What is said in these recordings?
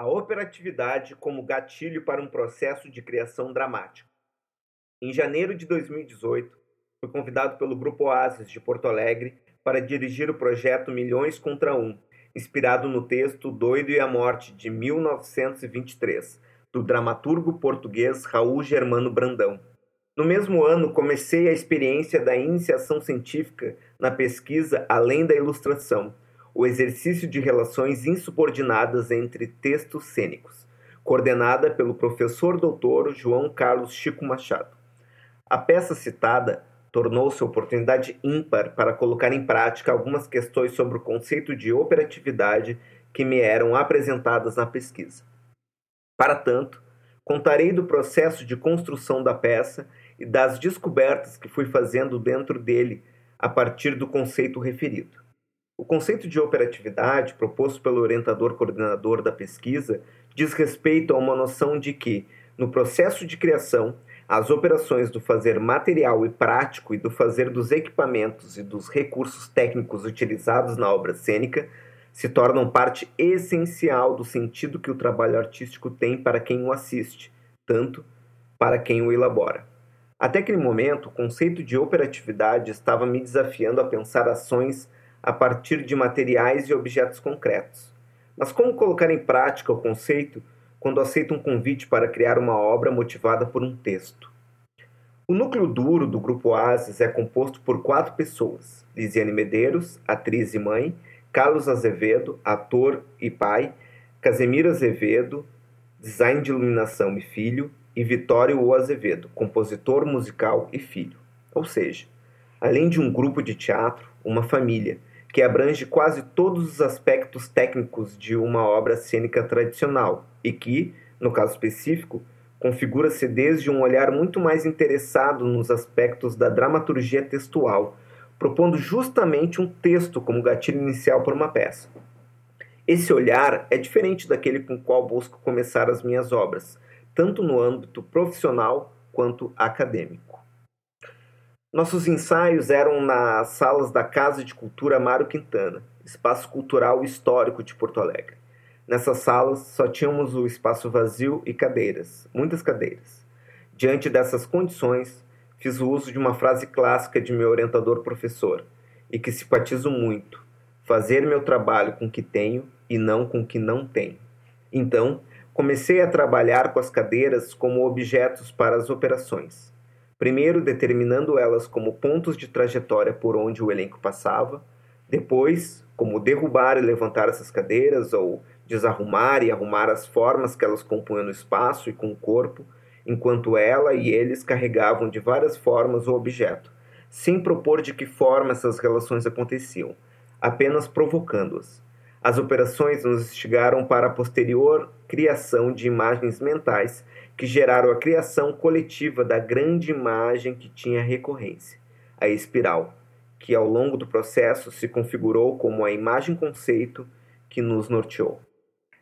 a operatividade como gatilho para um processo de criação dramático. Em janeiro de 2018, fui convidado pelo Grupo Oasis de Porto Alegre para dirigir o projeto Milhões contra Um, inspirado no texto Doido e a Morte de 1923, do dramaturgo português Raul Germano Brandão. No mesmo ano, comecei a experiência da iniciação científica na pesquisa Além da Ilustração, o exercício de relações insubordinadas entre textos cênicos, coordenada pelo professor doutor João Carlos Chico Machado. A peça citada tornou-se oportunidade ímpar para colocar em prática algumas questões sobre o conceito de operatividade que me eram apresentadas na pesquisa. Para tanto, contarei do processo de construção da peça e das descobertas que fui fazendo dentro dele a partir do conceito referido. O conceito de operatividade, proposto pelo orientador coordenador da pesquisa, diz respeito a uma noção de que, no processo de criação, as operações do fazer material e prático e do fazer dos equipamentos e dos recursos técnicos utilizados na obra cênica se tornam parte essencial do sentido que o trabalho artístico tem para quem o assiste, tanto para quem o elabora. Até aquele momento, o conceito de operatividade estava me desafiando a pensar ações a partir de materiais e objetos concretos. Mas como colocar em prática o conceito quando aceito um convite para criar uma obra motivada por um texto? O núcleo duro do Grupo Oasis é composto por quatro pessoas: Lisiane Medeiros, atriz e mãe, Carlos Azevedo, ator e pai, Casemiro Azevedo, design de iluminação e filho, e Vitório O Azevedo, compositor musical e filho. Ou seja, além de um grupo de teatro, uma família que abrange quase todos os aspectos técnicos de uma obra cênica tradicional e que, no caso específico, configura-se desde um olhar muito mais interessado nos aspectos da dramaturgia textual, propondo justamente um texto como gatilho inicial para uma peça. Esse olhar é diferente daquele com o qual busco começar as minhas obras, tanto no âmbito profissional quanto acadêmico. Nossos ensaios eram nas salas da Casa de Cultura Mário Quintana, espaço cultural histórico de Porto Alegre. Nessas salas só tínhamos o espaço vazio e cadeiras, muitas cadeiras. Diante dessas condições, fiz o uso de uma frase clássica de meu orientador professor, e que simpatizo muito: fazer meu trabalho com o que tenho e não com o que não tenho. Então, comecei a trabalhar com as cadeiras como objetos para as operações primeiro determinando elas como pontos de trajetória por onde o elenco passava, depois, como derrubar e levantar essas cadeiras ou desarrumar e arrumar as formas que elas compunham no espaço e com o corpo, enquanto ela e eles carregavam de várias formas o objeto, sem propor de que forma essas relações aconteciam, apenas provocando-as. As operações nos instigaram para a posterior criação de imagens mentais que geraram a criação coletiva da grande imagem que tinha recorrência, a espiral, que ao longo do processo se configurou como a imagem conceito que nos norteou.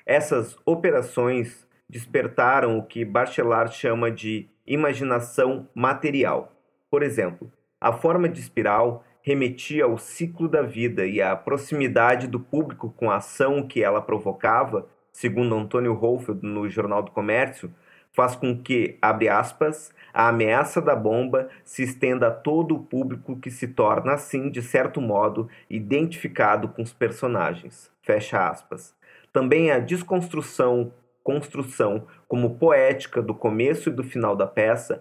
Essas operações despertaram o que Bachelard chama de imaginação material. Por exemplo, a forma de espiral remetia ao ciclo da vida e à proximidade do público com a ação que ela provocava, segundo Antônio Hohlfeld no Jornal do Comércio, faz com que, abre aspas, a ameaça da bomba se estenda a todo o público que se torna, assim, de certo modo, identificado com os personagens. Fecha aspas. Também a desconstrução, construção como poética do começo e do final da peça,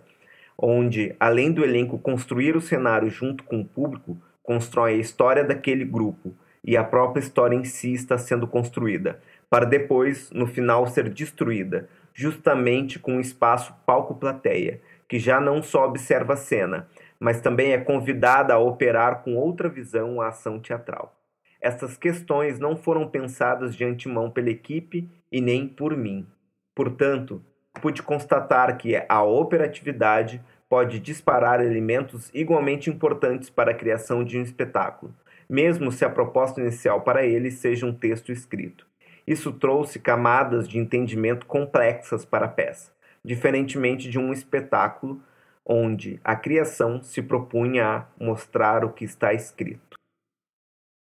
onde, além do elenco construir o cenário junto com o público, constrói a história daquele grupo e a própria história em si está sendo construída, para depois, no final, ser destruída, justamente com o espaço palco-plateia, que já não só observa a cena, mas também é convidada a operar com outra visão a ação teatral. Essas questões não foram pensadas de antemão pela equipe e nem por mim. Portanto, pude constatar que a operatividade pode disparar elementos igualmente importantes para a criação de um espetáculo, mesmo se a proposta inicial para ele seja um texto escrito. Isso trouxe camadas de entendimento complexas para a peça, diferentemente de um espetáculo onde a criação se propunha a mostrar o que está escrito.